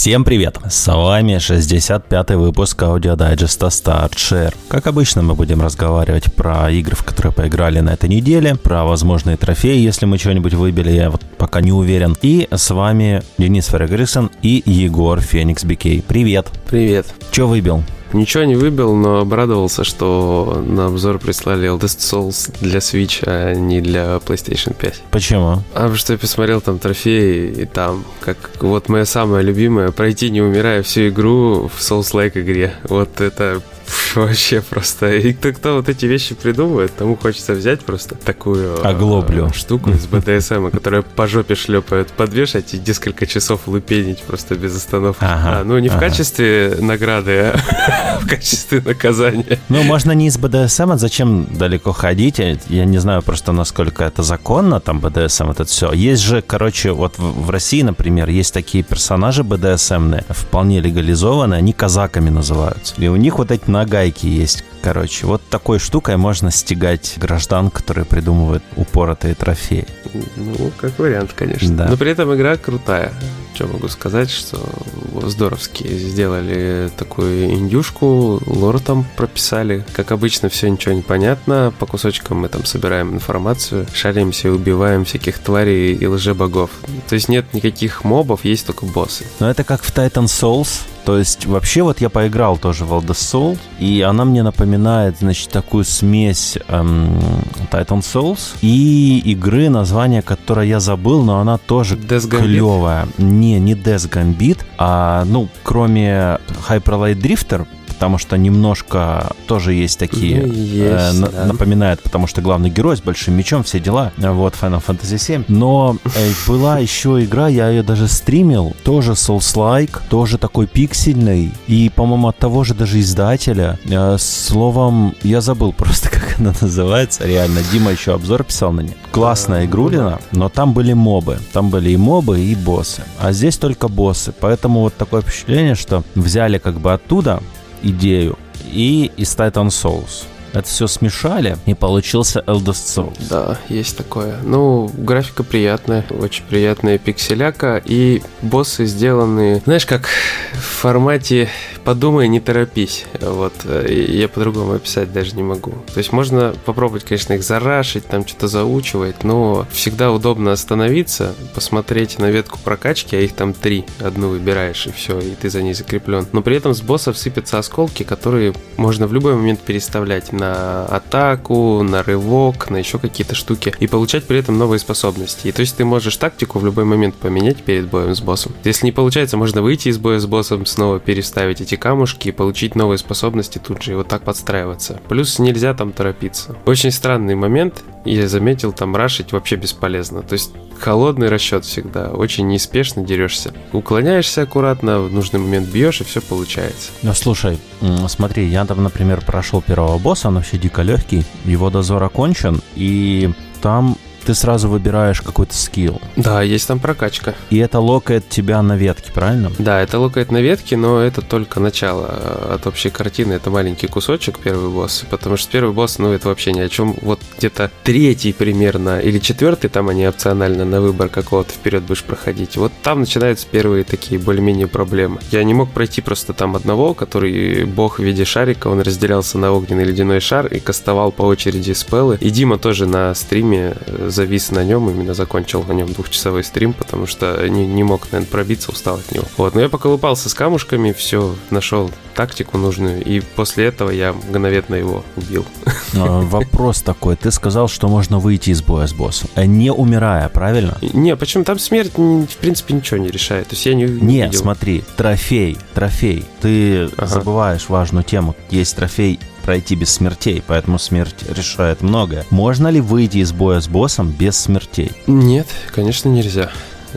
Всем привет! С вами 65-й выпуск аудиодайджеста Start Share. Как обычно, мы будем разговаривать про игры, в которые поиграли на этой неделе, про возможные трофеи, если мы что-нибудь выбили, я вот пока не уверен. И с вами Денис Феррегрисон и Егор Феникс Бикей. Привет! Привет! Че выбил? Ничего не выбил, но обрадовался, что на обзор прислали Eldest Souls для Switch, а не для PlayStation 5. Почему? А потому что я посмотрел там трофеи, и там, как вот моя самая любимая, пройти не умирая всю игру в Souls-like игре. Вот это Вообще просто. И кто, кто вот эти вещи придумывает, тому хочется взять просто такую Оглоблю. Э, штуку из БДСМ, которая по жопе шлепает, подвешать и несколько часов лупенить просто без остановки. Ага, а, ну, не в ага. качестве награды, а в качестве наказания. Ну, можно не из БДСМ, а зачем далеко ходить? Я- не знаю просто, насколько это законно, там, БДСМ, это все. Есть же, короче, вот в в России, например, есть такие персонажи БДСМные, вполне легализованные, они казаками называются. И у них вот эти нагайки есть. Короче, вот такой штукой можно стегать граждан, которые придумывают упоротые трофеи. Ну, как вариант, конечно. Да. Но при этом игра крутая. Что могу сказать, что здоровски сделали такую индюшку, лор там прописали. Как обычно, все ничего не понятно. По кусочкам мы там собираем информацию, шаримся и убиваем всяких тварей и лжебогов. То есть нет никаких мобов, есть только боссы. Но это как в Titan Souls. То есть вообще вот я поиграл тоже в Elder Soul, и она мне напоминает, значит, такую смесь эм, Titan Souls и игры, название которой я забыл, но она тоже клевая. Не, не Death Gambit, а, ну, кроме Hyper Light Drifter, потому что немножко тоже есть такие, Ну, есть, на- да. напоминает, потому что главный герой с большим мечом, все дела, вот Final Fantasy 7. Но э, была еще игра, я ее даже стримил, тоже Souls-like, тоже такой пиксельный, и, по-моему, от того же даже издателя. Э, словом, я забыл просто, как она называется, реально. Дима еще обзор писал на нее. Классная игрулина, но там были мобы. Там были и мобы, и боссы. А здесь только боссы. Поэтому вот такое впечатление, что взяли как бы оттуда идею и из Titan Souls. Это все смешали, и получился Eldest Souls. Да, есть такое. Ну, графика приятная, очень приятная пикселяка, и боссы сделаны, знаешь, как в формате «подумай, не торопись». Вот, э, я по-другому описать даже не могу. То есть можно попробовать, конечно, их зарашить, там что-то заучивать, но всегда удобно остановиться, посмотреть на ветку прокачки, а их там три, одну выбираешь, и все, и ты за ней закреплен. Но при этом с боссов сыпятся осколки, которые можно в любой момент переставлять на атаку, на рывок, на еще какие-то штуки, и получать при этом новые способности. И то есть ты можешь тактику в любой момент поменять перед боем с боссом. Если не получается, можно выйти из боя с боссом, снова переставить эти камушки и получить новые способности тут же, и вот так подстраиваться. Плюс нельзя там торопиться. Очень странный момент, я заметил, там рашить вообще бесполезно. То есть холодный расчет всегда, очень неспешно дерешься. Уклоняешься аккуратно, в нужный момент бьешь, и все получается. Ну, слушай, смотри, я там, например, прошел первого босса, он вообще дико легкий, его дозор окончен, и там ты сразу выбираешь какой-то скилл. Да, есть там прокачка. И это локает тебя на ветке, правильно? Да, это локает на ветке, но это только начало э, от общей картины. Это маленький кусочек, первый босс. Потому что первый босс, ну, это вообще ни о чем. Вот где-то третий примерно, или четвертый, там они опционально на выбор какого-то вперед будешь проходить. Вот там начинаются первые такие более-менее проблемы. Я не мог пройти просто там одного, который бог в виде шарика, он разделялся на огненный ледяной шар и кастовал по очереди спеллы. И Дима тоже на стриме э, завис на нем, именно закончил на нем двухчасовой стрим, потому что не, не мог, наверное, пробиться, устал от него. Вот, но я поколупался с камушками, все, нашел тактику нужную, и после этого я мгновенно его убил. А, Вопрос такой. Ты сказал, что можно выйти из боя с боссом, э, не умирая, правильно? Не, почему там смерть, в принципе, ничего не решает. То есть я не, не Нет, видел. смотри, трофей, трофей. Ты Ага. забываешь важную тему. Есть трофей пройти без смертей, поэтому смерть решает многое. Можно ли выйти из боя с боссом без смертей? Нет, конечно, нельзя.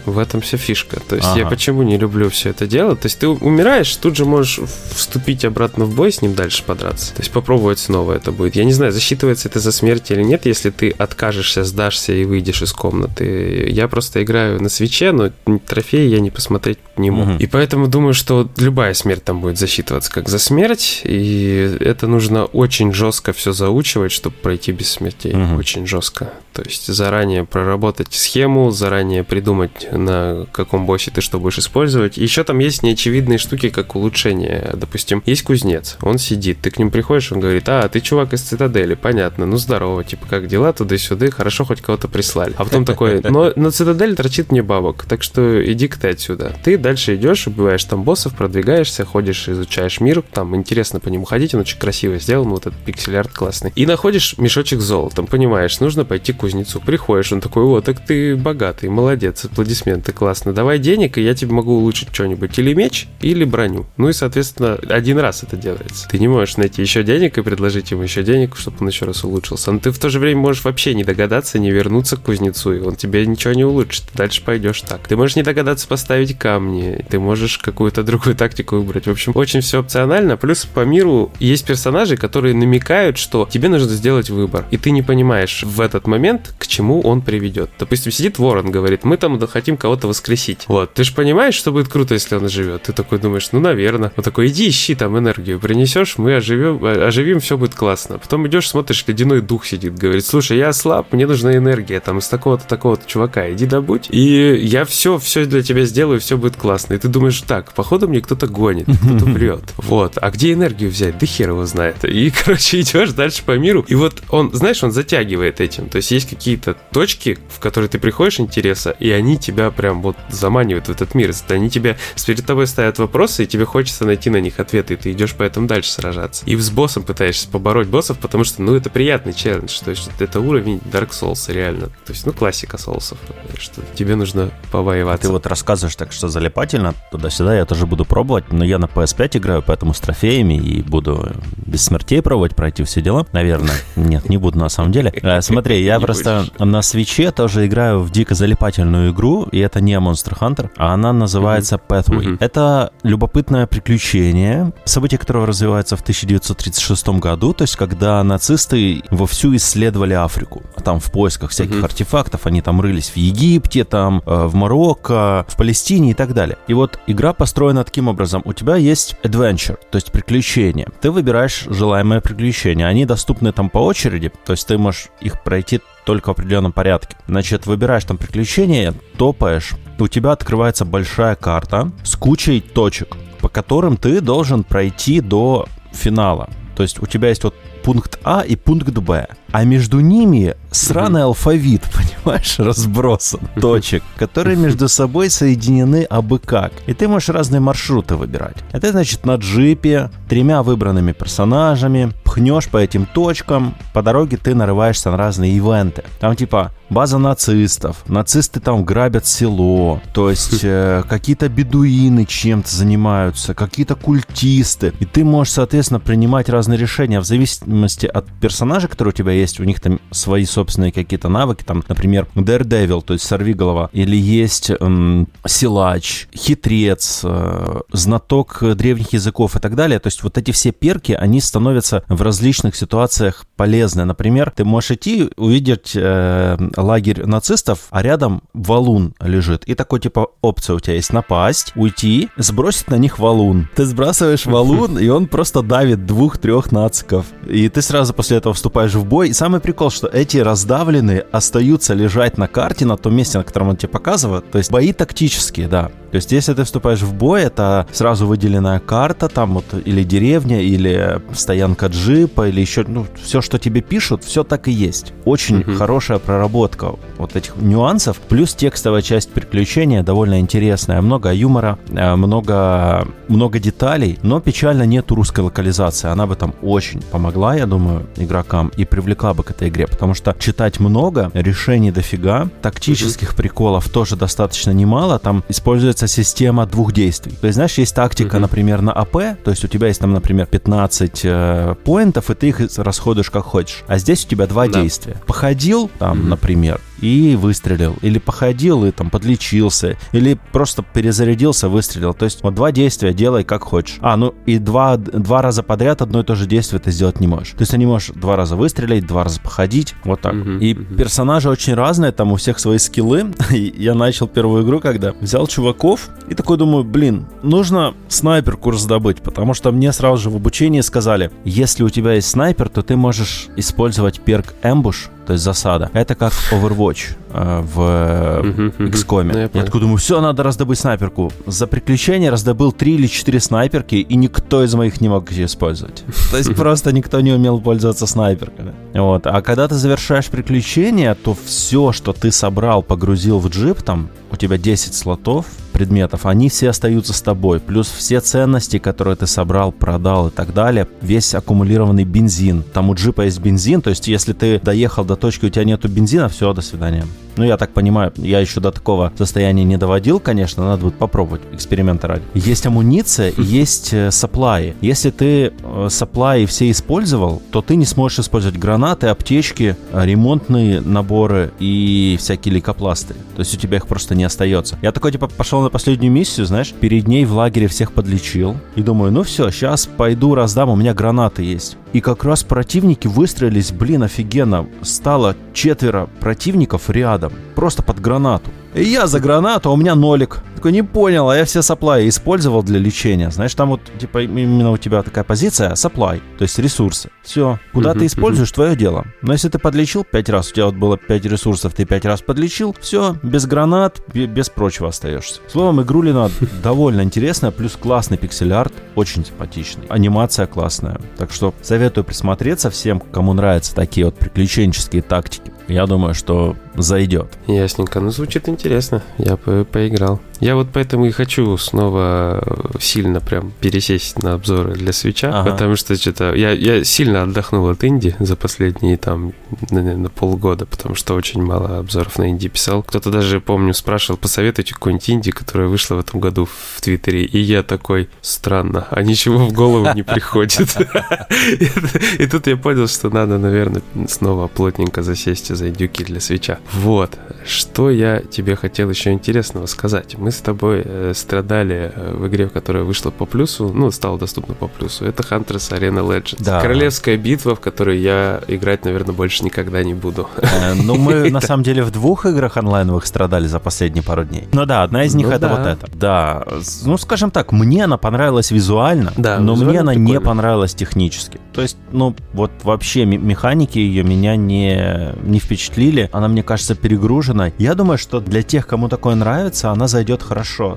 В этом вся фишка. То есть я Ага. почему не люблю все это дело? То есть ты умираешь, тут же можешь вступить обратно в бой с ним дальше подраться. То есть попробовать снова это будет. Я не знаю, засчитывается это за смерть или нет, если ты откажешься, сдашься и выйдешь из комнаты. Я просто играю на свече, но трофеи я не посмотреть не мог. Мгм. И поэтому думаю, что любая смерть там будет засчитываться как за смерть, и это нужно очень жестко все заучивать, чтобы пройти без смертей. Мгм. Очень жестко. То есть заранее проработать схему, заранее придумать думать, на каком боссе ты что будешь использовать. Еще там есть неочевидные штуки, как улучшение. Допустим, есть кузнец, он сидит, ты к ним приходишь, он говорит, а, ты чувак из цитадели, понятно, ну здорово, типа, как дела, туда-сюда, хорошо, хоть кого-то прислали. А потом такой, но на цитадель торчит мне бабок, так что иди-ка ты отсюда. Ты дальше идешь, убиваешь там боссов, продвигаешься, ходишь, изучаешь мир, там интересно по нему ходить, он очень красиво сделан, вот этот пиксель-арт классный. И находишь мешочек с золотом, понимаешь, нужно пойти к кузнецу. Приходишь, он такой, о, так ты богатый, молодец, аплодисменты, классно, давай денег, и я тебе могу улучшить что-нибудь, или меч, или броню. Ну и, соответственно, один раз это делается. Ты не можешь найти еще денег и предложить ему еще денег, чтобы он еще раз улучшился. Но ты в то же время можешь вообще не догадаться, не вернуться к кузнецу, и он тебе ничего не улучшит. Ты дальше пойдешь так. Ты можешь не догадаться поставить камни, ты можешь какую-то другую тактику выбрать. В общем, очень все опционально. Плюс по миру есть персонажи, которые намекают, что тебе нужно сделать выбор. И ты не понимаешь в этот момент, к чему он приведет. Допустим, сидит ворон, говорит, мы там хотим кого-то воскресить. Вот, ты же понимаешь, что будет круто, если он оживет. Ты такой думаешь, ну, наверное. Он такой, иди ищи там энергию, принесешь, мы оживем, оживим, все будет классно. Потом идешь, смотришь, ледяной дух сидит, говорит, слушай, я слаб, мне нужна энергия, там, из такого-то, такого-то чувака, иди добудь, и я все, все для тебя сделаю, все будет классно. И ты думаешь, так, походу мне кто-то гонит, кто-то врет. Вот, а где энергию взять? Да хер его знает. И, короче, идешь дальше по миру, и вот он, знаешь, он затягивает этим. То есть есть какие-то точки, в которые ты приходишь интереса, и они тебя прям вот заманивают в этот мир. Они тебе, перед тобой ставят вопросы, и тебе хочется найти на них ответы, и ты идешь по этому дальше сражаться. И с боссом пытаешься побороть боссов, потому что, ну, это приятный челлендж. То есть это уровень Dark Souls, реально. То есть, ну, классика соусов, что тебе нужно повоевать. Ты вот рассказываешь так, что залипательно, туда-сюда я тоже буду пробовать, но я на PS5 играю, поэтому с трофеями и буду без смертей пробовать пройти все дела. Наверное, нет, не буду на самом деле. Э, смотри, я просто на свече тоже играю в дико залипательную игру, и это не Monster Hunter, а она называется Pathway. Это любопытное приключение, событие которого развивается в 1936 году, то есть когда нацисты вовсю исследовали Африку. Там в поисках всяких mm-hmm. артефактов, они там рылись в Египте, там э, в Марокко, в Палестине и так далее. И вот игра построена таким образом. У тебя есть adventure, то есть приключения. Ты выбираешь желаемое приключение. Они доступны там по очереди, то есть ты можешь их пройти только в определенном порядке. Значит, выбираешь там приключения, топаешь, у тебя открывается большая карта с кучей точек, по которым ты должен пройти до финала. То есть у тебя есть вот пункт А и пункт Б. А между ними сраный mm-hmm. алфавит, понимаешь, разбросан, точек, которые между собой соединены абы как. И ты можешь разные маршруты выбирать. Это значит на джипе, тремя выбранными персонажами, пхнешь по этим точкам, по дороге ты нарываешься на разные ивенты. Там типа база нацистов, нацисты там грабят село, то есть э, какие-то бедуины чем-то занимаются, какие-то культисты. И ты можешь, соответственно, принимать разные решения в зависимости от персонажа, который у тебя есть, у них там свои собственные какие-то навыки, там, например, Daredevil, то есть сорвиголова, или есть эм, силач, хитрец, э, знаток древних языков и так далее. То есть вот эти все перки, они становятся в различных ситуациях полезны. Например, ты можешь идти, увидеть э, лагерь нацистов, а рядом валун лежит. И такой типа опция у тебя есть напасть, уйти, сбросить на них валун. Ты сбрасываешь валун, и он просто давит двух-трех нациков. И ты сразу после этого вступаешь в бой. И самый прикол, что эти раздавленные остаются лежать на карте, на том месте, на котором он тебе показывает. То есть бои тактические, да. То есть, если ты вступаешь в бой, это сразу выделенная карта, там вот или деревня, или стоянка джипа, или еще, ну, все, что тебе пишут, все так и есть. Очень mm-hmm. хорошая проработка вот этих нюансов. Плюс текстовая часть приключения довольно интересная. Много юмора, э, много, много деталей, но печально нету русской локализации. Она бы там очень помогла, я думаю, игрокам и привлекла бы к этой игре, потому что читать много, решений дофига, тактических mm-hmm. приколов тоже достаточно немало. Там используется система двух действий. То есть, знаешь, есть тактика, mm-hmm. например, на АП, то есть у тебя есть там, например, 15 э, поинтов, и ты их расходуешь как хочешь. А здесь у тебя два да. действия. Походил там, mm-hmm. например, и выстрелил. Или походил и там подлечился. Или просто перезарядился, выстрелил. То есть вот два действия делай как хочешь. А, ну и два, два раза подряд одно и то же действие ты сделать не можешь. То есть ты не можешь два раза выстрелить, два раза походить. Вот так. Uh-huh, и uh-huh. персонажи очень разные, там у всех свои скиллы. Я начал первую игру, когда взял чуваков и такой думаю, блин, нужно снайперку раздобыть, потому что мне сразу же в обучении сказали, если у тебя есть снайпер, то ты можешь использовать перк Ambush, то есть засада. Это как Overwatch э, в XCOM. Ну, я, я такой думаю, все, надо раздобыть снайперку. За приключение раздобыл три или четыре снайперки, и никто из моих не мог их использовать. То есть просто никто не умел пользоваться снайперками. Вот. А когда ты завершаешь приключение, то все, что ты собрал, погрузил в джип, там у тебя 10 слотов, предметов, они все остаются с тобой. Плюс все ценности, которые ты собрал, продал и так далее. Весь аккумулированный бензин. Там у джипа есть бензин, то есть если ты доехал до точки, у тебя нету бензина, все, до свидания. Ну, я так понимаю, я еще до такого состояния не доводил, конечно, надо будет попробовать, эксперимента ради. Есть амуниция, есть э, саплаи. Если ты э, саплаи все использовал, то ты не сможешь использовать гранаты, аптечки, ремонтные наборы и всякие лейкопласты. То есть у тебя их просто не остается. Я такой, типа, пошел на последнюю миссию, знаешь, перед ней в лагере всех подлечил. И думаю, ну все, сейчас пойду раздам, у меня гранаты есть. И как раз противники выстроились, блин, офигенно. Стало четверо противников рядом, просто под гранату. И я за гранату, а у меня нолик. Такой, не понял, а я все саплай использовал для лечения. Знаешь, там вот, типа, именно у тебя такая позиция, саплай, то есть ресурсы. Все, куда uh-huh, ты используешь, uh-huh. твое дело. Но если ты подлечил пять раз, у тебя вот было пять ресурсов, ты пять раз подлечил, все, без гранат, без прочего остаешься. Словом, игрулина довольно интересная, плюс классный пиксель-арт, очень симпатичный. Анимация классная. Так что советую присмотреться всем, кому нравятся такие вот приключенческие тактики. Я думаю, что зайдет. Ясненько. Ну, звучит интересно. Я бы поиграл. Я вот поэтому и хочу снова сильно прям пересесть на обзоры для свеча, ага. потому что что-то я, я сильно отдохнул от инди за последние там, наверное, полгода, потому что очень мало обзоров на инди писал. Кто-то даже, помню, спрашивал, посоветуйте какую-нибудь инди, которая вышла в этом году в Твиттере, и я такой, странно, а ничего в голову не приходит. И тут я понял, что надо, наверное, снова плотненько засесть за индюки для свеча. Вот, что я тебе хотел еще интересного сказать. Мы с тобой э, страдали э, в игре, которая вышла по плюсу, ну, стала доступна по плюсу. Это Hunter's Arena Legends. Да. Королевская битва, в которой я играть, наверное, больше никогда не буду. Э, ну, мы, на самом деле, в двух играх онлайновых страдали за последние пару дней. Ну да, одна из них ну, это да. вот эта. Да, ну, скажем так, мне она понравилась визуально, да, но визуально мне она прикольно. не понравилась технически. То есть, ну, вот вообще механики ее меня не, не впечатлили. Она, мне кажется, перегружена. Я думаю, что для тех, кому такое нравится, она зайдет хорошо.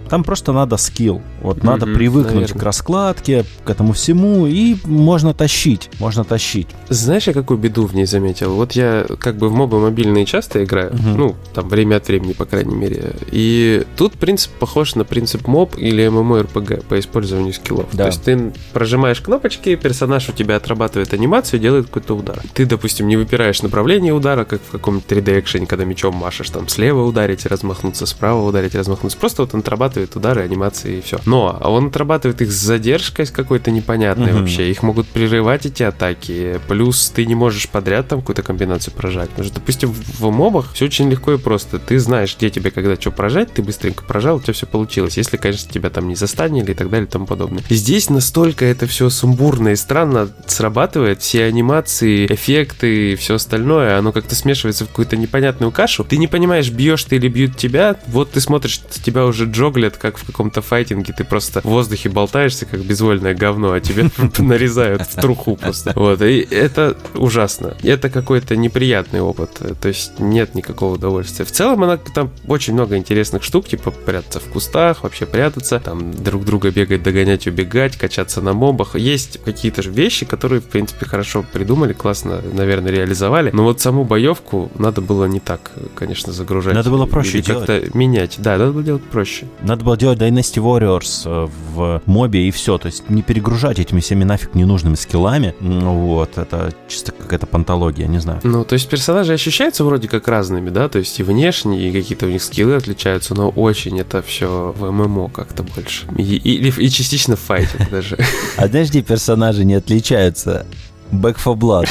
Там просто надо скилл. Вот mm-hmm, надо привыкнуть наверное. к раскладке, к этому всему, и можно тащить. Можно тащить. Знаешь, я какую беду в ней заметил? Вот я как бы в мобы мобильные часто играю, mm-hmm. ну, там время от времени, по крайней мере. И тут принцип похож на принцип моб или MMORPG по использованию скиллов. Да. То есть ты прожимаешь кнопочки, персонаж у тебя отрабатывает анимацию, делает какой-то удар. Ты, допустим, не выпираешь направление удара, как в каком-то 3D экшене, когда мечом машешь, там слева ударить размахнуться, справа ударить размахнуться. Просто вот он отрабатывает удары, анимации и все. Но а он отрабатывает их с задержкой с какой-то непонятной угу. вообще. Их могут прерывать эти атаки. Плюс ты не можешь подряд там какую-то комбинацию прожать. Потому что, допустим, в мобах все очень легко и просто. Ты знаешь, где тебе когда что прожать, ты быстренько прожал, у тебя все получилось. Если, конечно, тебя там не застанили и так далее и тому подобное. Здесь настолько это все сумбурно и странно срабатывает. Все анимации, эффекты и все остальное, оно как-то смешивается в какую-то непонятную кашу. Ты не понимаешь, бьешь ты или бьют тебя. Вот ты смотришь, тебя уже джоглят, как в каком-то файтинге, ты просто в воздухе болтаешься, как безвольное говно, а тебе нарезают в труху просто. Вот, и это ужасно. Это какой-то неприятный опыт, то есть нет никакого удовольствия. В целом, она там очень много интересных штук, типа прятаться в кустах, вообще прятаться, там друг друга бегать, догонять, убегать, качаться на мобах. Есть какие-то же вещи, которые, в принципе, хорошо придумали, классно, наверное, реализовали, но вот саму боевку надо было не так, конечно, загружать. Надо было проще делать. как-то менять. Да, надо было делать проще. Надо было делать Dynasty Warriors э, в мобе и все. То есть не перегружать этими всеми нафиг ненужными скиллами. Вот, это чисто какая-то пантология, не знаю. Ну, то есть персонажи ощущаются вроде как разными, да? То есть и внешне, и какие-то у них скиллы отличаются, но очень это все в ММО как-то больше. И, и, и частично в файте даже. А персонажи не отличаются Back for Blood.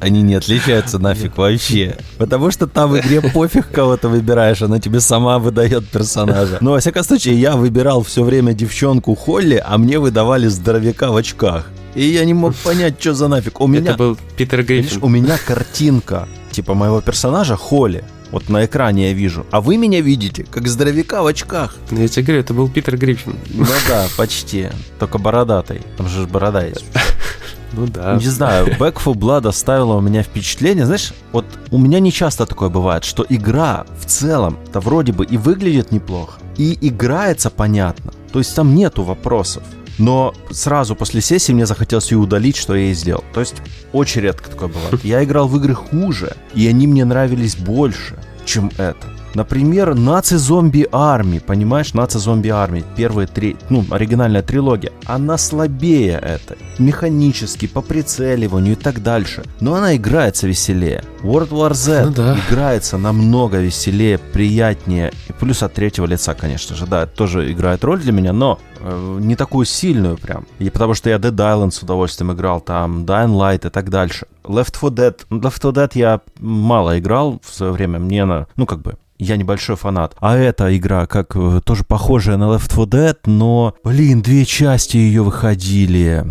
Они не отличаются нафиг вообще. Потому что там в игре пофиг, кого ты выбираешь, она тебе сама выдает персонажа. Но, во всяком случае, я выбирал все время девчонку Холли, а мне выдавали здоровяка в очках. И я не мог понять, что за нафиг. У меня... Это был Питер Гриффин. У меня картинка, типа, моего персонажа Холли. Вот на экране я вижу. А вы меня видите, как здоровяка в очках. Ну, я тебе говорю, это был Питер Гриффин. Ну да, почти. Только бородатый. Там же борода есть. Ну да. Не знаю, Back for Blood оставила у меня впечатление. Знаешь, вот у меня не часто такое бывает, что игра в целом-то вроде бы и выглядит неплохо, и играется понятно. То есть там нету вопросов. Но сразу после сессии мне захотелось ее удалить, что я и сделал. То есть очень редко такое бывает. Я играл в игры хуже, и они мне нравились больше, чем это. Например, наци-зомби армии, понимаешь, наци-зомби армии, первые три, ну, оригинальная трилогия, она слабее этой, механически, по прицеливанию и так дальше, но она играется веселее. World War Z Ну да. играется намного веселее, приятнее, и плюс от третьего лица, конечно же, да, это тоже играет роль для меня, но э, не такую сильную прям. И потому что я Dead Island с удовольствием играл, там Dying Light и так дальше. Left 4 Dead, Left 4 Dead я мало играл в свое время, мне она, ну как бы, я небольшой фанат. А эта игра, как э, тоже похожая на Left 4 Dead, но, блин, две части ее выходили.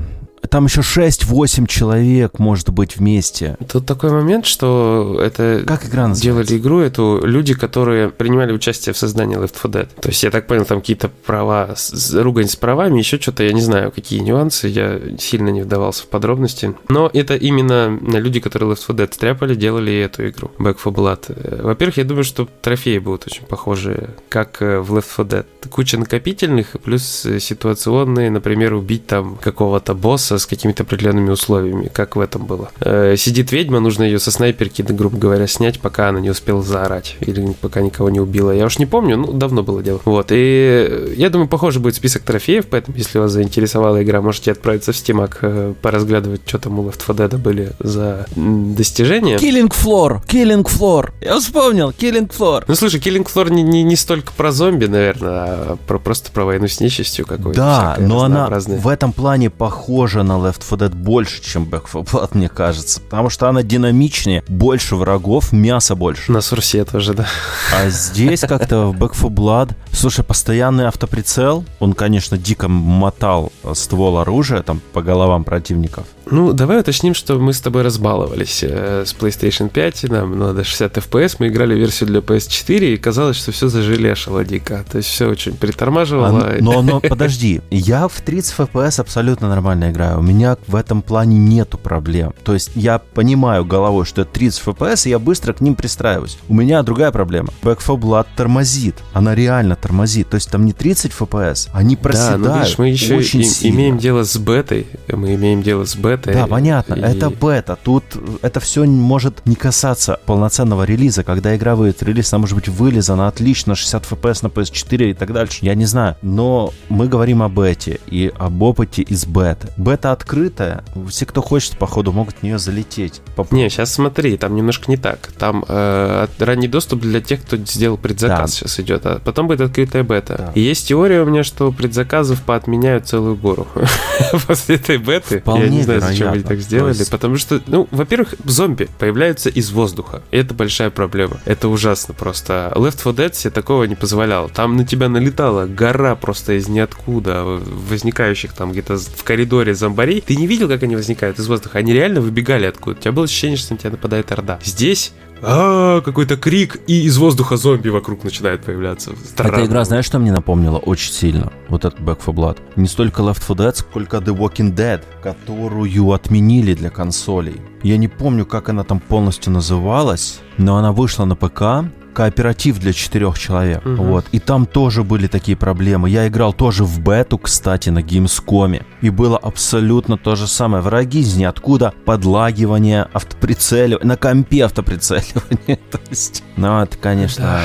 Там еще 6-8 человек, может быть, вместе. Тут такой момент, что это Как игра называется? делали игру эту люди, которые принимали участие в создании Left 4 Dead. То есть, я так понял, там какие-то права, ругань с правами, еще что-то, я не знаю, какие нюансы, я сильно не вдавался в подробности. Но это именно люди, которые Left 4 Dead стряпали, делали эту игру, Back 4 Blood. Э, Во-первых, я думаю, что трофеи будут очень похожие, как э, в Left 4 Dead. Куча накопительных, плюс э, ситуационные, например, убить там какого-то босса с какими-то определенными условиями, как в этом было. Э, Сидит ведьма, нужно ее со снайперки, грубо говоря, снять, пока она не успела заорать, или пока никого не убила. Я уж не помню, ну, давно было дело. Вот, и э, я думаю, похоже будет список трофеев, поэтому, если вас заинтересовала игра, можете отправиться в Steam, э, поразглядывать, что там у Left 4 Dead были за достижения. Killing Floor! Killing Floor! Я вспомнил! Killing Floor! Ну, слушай, Killing Floor не, не, не столько про зомби, наверное, а про, просто про войну с нечистью какой-то. Да, но она в этом плане похожа на Left 4 Dead больше, чем Back 4 Blood, мне кажется. Потому что она динамичнее, больше врагов, мяса больше. На Сурсе тоже, да. А здесь как-то в Back 4 Blood... Слушай, постоянный автоприцел, он, конечно, дико мотал ствол оружия там по головам противников. Ну, давай уточним, что мы с тобой разбаловались э, с PlayStation 5, нам надо 60 FPS, мы играли версию для PS4, и казалось, что все зажелешило дико. То есть все очень притормаживало. А, но, но подожди, я в 30 FPS абсолютно нормально играю. У меня в этом плане нету проблем. То есть я понимаю головой, что это 30 FPS, и я быстро к ним пристраиваюсь. У меня другая проблема. Back 4 Blood тормозит. Она реально тормозит. То есть там не 30 FPS, они Да, проседают ну видишь, мы еще очень и- сильно. имеем дело с бетой, мы имеем дело с бетой. Да, понятно, и- это бета. Тут это все может не касаться полноценного релиза. Когда игра выйдет релиз, она может быть вылезана отлично, 60 FPS на PS4 и так дальше. Я не знаю. Но мы говорим о бете и об опыте из беты. Бета открытая. Все, кто хочет, походу, могут в нее залететь. Поп- Не, сейчас смотри, там немножко не так. Там э, ранний доступ для тех, кто сделал предзаказ Да. сейчас идет, а потом будет открытая бета. Да. И есть теория у меня, что предзаказов поотменяют целую гору после этой беты. Вполне Я не знаю, зачем они вероятно. так сделали. Есть- Потому что, ну, во-первых, зомби появляются из воздуха. И это большая проблема. Это ужасно просто. Left 4 Dead себе такого не позволял. Там на тебя налетала гора просто из ниоткуда, возникающих там где-то в коридоре зомбарей. Ты не видел, как они возникают из воздуха? Они реально выбегали откуда. У тебя было ощущение, что на тебя нападает орда. Здесь а какой-то крик, и из воздуха зомби вокруг начинает появляться. Странно. Эта игра, знаешь, что мне напомнила очень сильно? Вот этот Back 4 Blood. Не столько Left 4 Dead, сколько The Walking Dead, которую отменили для консолей. Я не помню, как она там полностью называлась, но она вышла на ПК, кооператив для четырех человек. Мгм. Вот. И там тоже были такие проблемы. Я играл тоже в бету, кстати, на Gamescom. И было абсолютно то же самое. Враги из ниоткуда, подлагивание, автоприцеливание, на компе автоприцеливание. То есть, ну, это, конечно,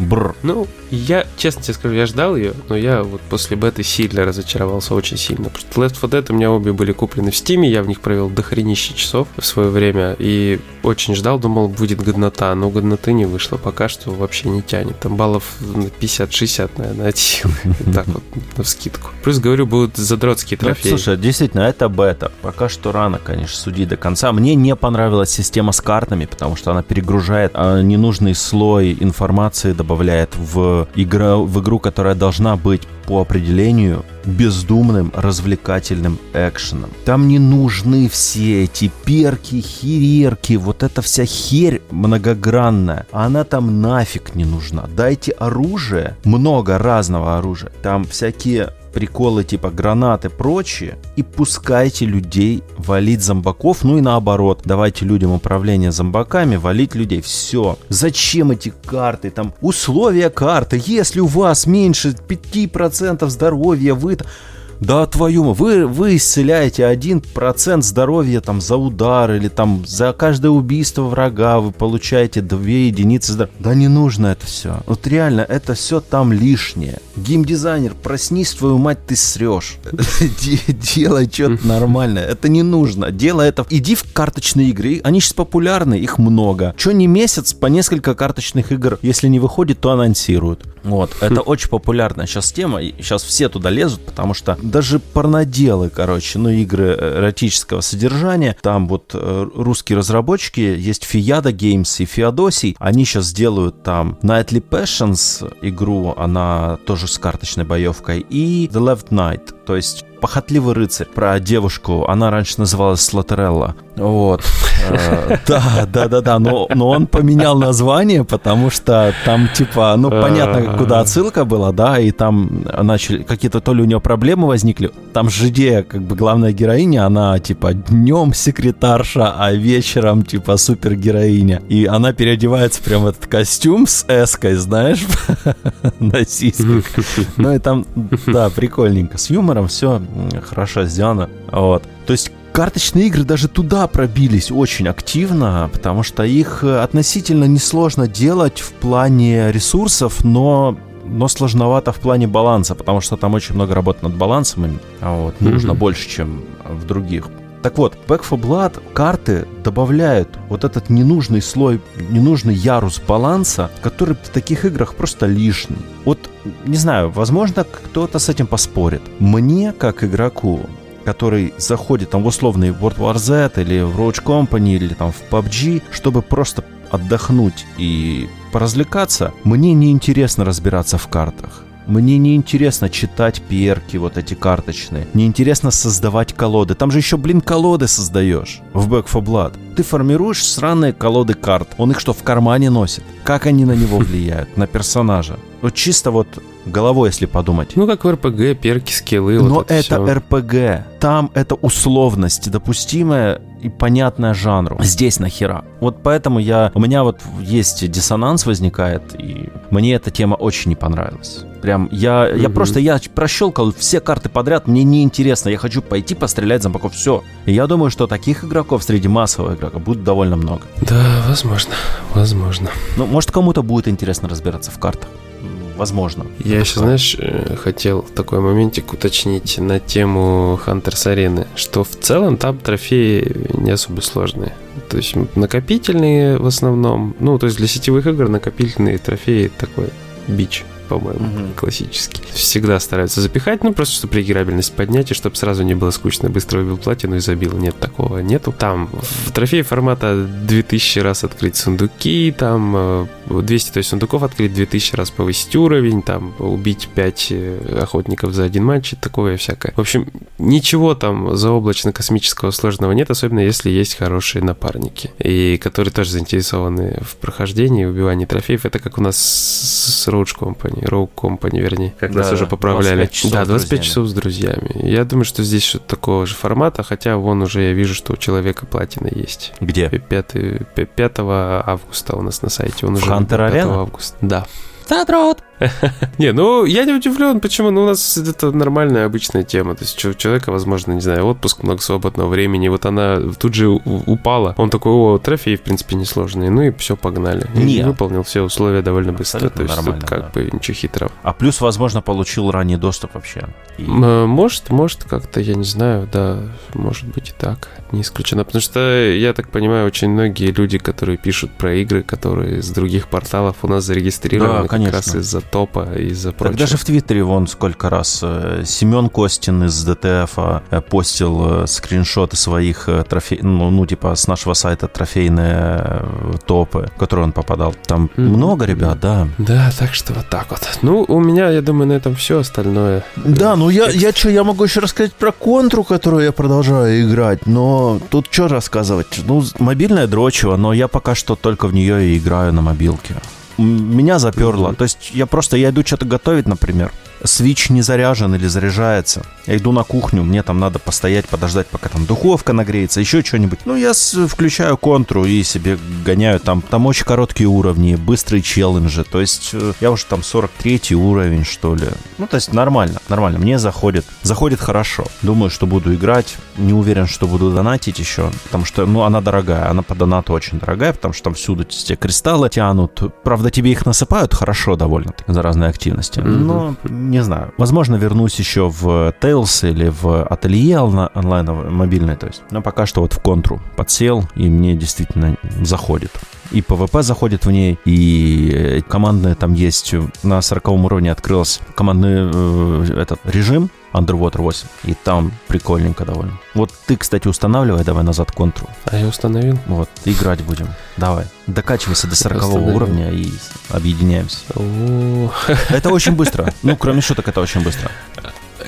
бр. Ну, я, честно тебе скажу, я ждал ее, но я вот после беты сильно разочаровался, очень сильно. Потому что Left 4 Dead у меня обе были куплены в Steam, я в них провел дохренище часов в свое время, и очень ждал, думал, будет годнота, но годноты не вышло, пока что вообще не тянет. Там баллов на 50-60, наверное, от силы. Так вот, на скидку. Плюс, говорю, будут задротские Ну, трофеи. слушай, действительно, это бета. Пока что рано, конечно, судить до конца. Мне не понравилась система с картами, потому что она перегружает а, ненужный слой информации, добавляет в, игра, в игру, которая должна быть по определению бездумным развлекательным экшеном. Там не нужны все эти перки, херерки, вот эта вся херь многогранная. Она там нафиг не нужна. Дайте оружие, много разного оружия. Там всякие приколы типа гранаты, прочие, и пускайте людей валить зомбаков, ну и наоборот, давайте людям управление зомбаками, валить людей, все. Зачем эти карты, там, условия карты, если у вас меньше 5% здоровья, вы... Да твою, вы, вы исцеляете один процент здоровья там за удар или там за каждое убийство врага вы получаете две единицы здоровья. Да не нужно это все. Вот реально, это все там лишнее. Геймдизайнер, проснись, твою мать, ты срешь. Делай что-то нормальное. Это не нужно. Делай это. Иди в карточные игры. Они сейчас популярны, их много. Че не месяц, по несколько карточных игр. Если не выходит, то анонсируют. Вот. Это очень популярная сейчас тема. Сейчас все туда лезут, потому что даже порноделы, короче, ну, игры э, эротического содержания. Там вот э, русские разработчики, есть Фиада Games и Феодосий. Они сейчас делают там Nightly Passions игру, она тоже с карточной боевкой, и The Left Night, то есть похотливый рыцарь про девушку. Она раньше называлась Слотерелла. Вот. Э, да, да, да, да. Но, но он поменял название, потому что там, типа, ну, понятно, куда отсылка была, да, и там начали какие-то то ли у нее проблемы возникли. Там же идея, как бы, главная героиня, она, типа, днем секретарша, а вечером, типа, супергероиня. И она переодевается прям в этот костюм с эской, знаешь, на сиськах. Ну, и там, да, прикольненько. С юмором все хорошо сделано. Вот. То есть карточные игры даже туда пробились очень активно, потому что их э, относительно несложно делать в плане ресурсов, но но сложновато в плане баланса, потому что там очень много работы над балансом, а вот, mm-hmm. нужно больше, чем в других. Так вот, Back for Blood карты добавляют вот этот ненужный слой, ненужный ярус баланса, который в таких играх просто лишний. Вот, не знаю, возможно, кто-то с этим поспорит. Мне, как игроку, который заходит там в условный World War Z или в Roach Company или там в PUBG, чтобы просто отдохнуть и поразвлекаться, мне не интересно разбираться в картах. Мне не интересно читать перки вот эти карточные. Не интересно создавать колоды. Там же еще, блин, колоды создаешь в Back for Blood. Ты формируешь сраные колоды карт. Он их что, в кармане носит? Как они на него влияют? На персонажа? Вот чисто вот головой, если подумать. Ну, как в РПГ, перки, скиллы. Но вот это, это РПГ. Там это условность, допустимая и понятная жанру. Здесь нахера. Вот поэтому я... У меня вот есть диссонанс возникает, и мне эта тема очень не понравилась. Прям я, mm-hmm. я просто, я прощелкал все карты подряд, мне не интересно, я хочу пойти пострелять зомбаков, все. И я думаю, что таких игроков среди массового игрока будет довольно много. Да, возможно, возможно. Ну, может, кому-то будет интересно разбираться в картах возможно. Я еще, знаешь, э, хотел такой моментик уточнить на тему Хантерс Арены, что в целом там трофеи не особо сложные. То есть накопительные в основном, ну, то есть для сетевых игр накопительные трофеи такой бич по-моему, угу. классический. Всегда стараются запихать, ну, просто чтобы реиграбельность поднять, и чтобы сразу не было скучно. Быстро убил платину и забил. Нет, такого нету. Там в трофее формата 2000 раз открыть сундуки, там 200 то есть сундуков открыть, 2000 раз повысить уровень, там убить 5 э, охотников за один матч, такое всякое. В общем, ничего там заоблачно-космического сложного нет, особенно если есть хорошие напарники, и которые тоже заинтересованы в прохождении, убивании трофеев. Это как у нас с Roach Company. Company, Rogue Company, вернее, как да, нас уже поправляли. 25 да, 25 часов с друзьями. Я думаю, что здесь что-то такого же формата, хотя вон уже я вижу, что у человека платина есть. Где? 5, 5 августа у нас на сайте. Он В уже Hunter 5 Arena? августа. Да. Задрот! Не, ну я не удивлен, почему. Ну, у нас это нормальная обычная тема. То есть у человека, возможно, не знаю, отпуск, много свободного времени. Вот она тут же упала. Он такой, о, трофей, в принципе, несложный. Ну и все, погнали. И выполнил все условия довольно быстро. То есть тут как бы ничего хитрого. А плюс, возможно, получил ранний доступ вообще. Э, может, может, как-то, я не знаю, да, может быть и так. Не исключено. Потому что, я так понимаю, очень многие люди, которые пишут про игры, которые с других порталов у нас зарегистрированы, как раз из-за топа из-за прочего. Так даже в Твиттере вон сколько раз э, Семен Костин из ДТФ э, постил э, скриншоты своих трофей, ну, ну типа с нашего сайта трофейные топы, в которые он попадал. Там mm-hmm. много ребят, да. Да, так что вот так вот. Ну, у меня, я думаю, на этом все остальное. Да, ну я, я что, я могу еще рассказать про контру, которую я продолжаю играть, но тут что рассказывать? Ну, мобильная дрочева, но я пока что только в нее и играю на мобилке меня заперло. Mm-hmm. То есть я просто, я иду что-то готовить, например, свич не заряжен или заряжается. Я иду на кухню, мне там надо постоять, подождать, пока там духовка нагреется, еще что-нибудь. Ну, я включаю контру и себе гоняю там. Там очень короткие уровни, быстрые челленджи. То есть э, я уже там 43 уровень, что ли. Ну, то есть нормально, нормально. Мне заходит, заходит хорошо. Думаю, что буду играть. Не уверен, что буду донатить еще, потому что, ну, она дорогая. Она по донату очень дорогая, потому что там всюду те кристаллы тянут. Правда, тебе их насыпают хорошо довольно за разные активности. Но не знаю. Возможно, вернусь еще в Tails или в ателье онлайн мобильный, то есть. Но пока что вот в контру подсел, и мне действительно заходит. И PvP заходит в ней, и командная там есть. На 40 уровне открылся командный э, этот режим, Underwater 8. И там прикольненько довольно. Вот ты, кстати, устанавливай, давай назад контру. А я установил? Вот, играть будем. Давай. Докачивайся до 40 уровня и объединяемся. Это очень быстро. Ну, кроме шуток, это очень быстро.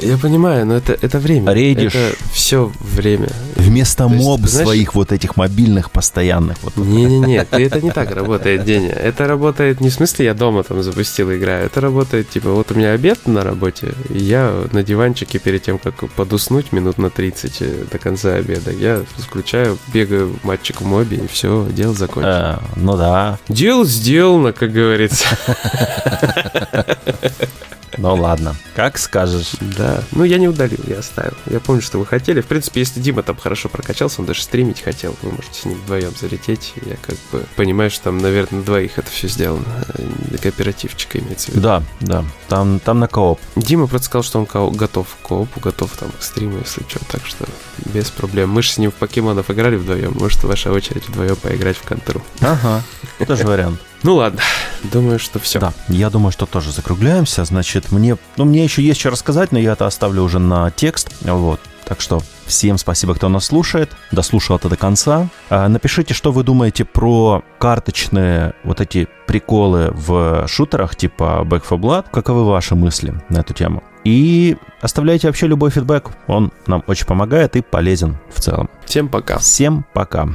Я понимаю, но это, это время. Рейдишь. Это все время. Вместо есть, моб знаешь, своих вот этих мобильных постоянных. Вот Не-не-не, это не так работает, Деня. Это работает не в смысле я дома там запустил играю. Это работает типа вот у меня обед на работе, и я на диванчике перед тем, как подуснуть минут на 30 э, до конца обеда, я включаю, бегаю матчик в мобе, и все, дело закончено. А, ну да. Дело сделано, как говорится. Ну ладно, как скажешь. Да, ну я не удалил, я оставил. Я помню, что вы хотели. В принципе, если Дима там хорошо прокачался, он даже стримить хотел, вы можете с ним вдвоем залететь. Я как бы понимаю, что там, наверное, на двоих это все сделано. Э, кооперативчика имеется в виду. Да, да, там, там на кооп. Дима просто сказал, что он готов к коопу, готов там к стриму, если что, так что без проблем. Мы же с ним в покемонов играли вдвоем, может, ваша очередь вдвоем поиграть в контру. Ага, тоже вариант. Ну ладно, думаю, что все. Да, я думаю, что тоже закругляемся. Значит, мне, ну, мне еще есть что рассказать, но я это оставлю уже на текст. Вот. Так что всем спасибо, кто нас слушает, дослушал это до конца. А, напишите, что вы думаете про карточные вот эти приколы в шутерах типа Back 4 Blood. Каковы ваши мысли на эту тему? И оставляйте вообще любой фидбэк, он нам очень помогает и полезен в целом. Всем пока. Всем пока.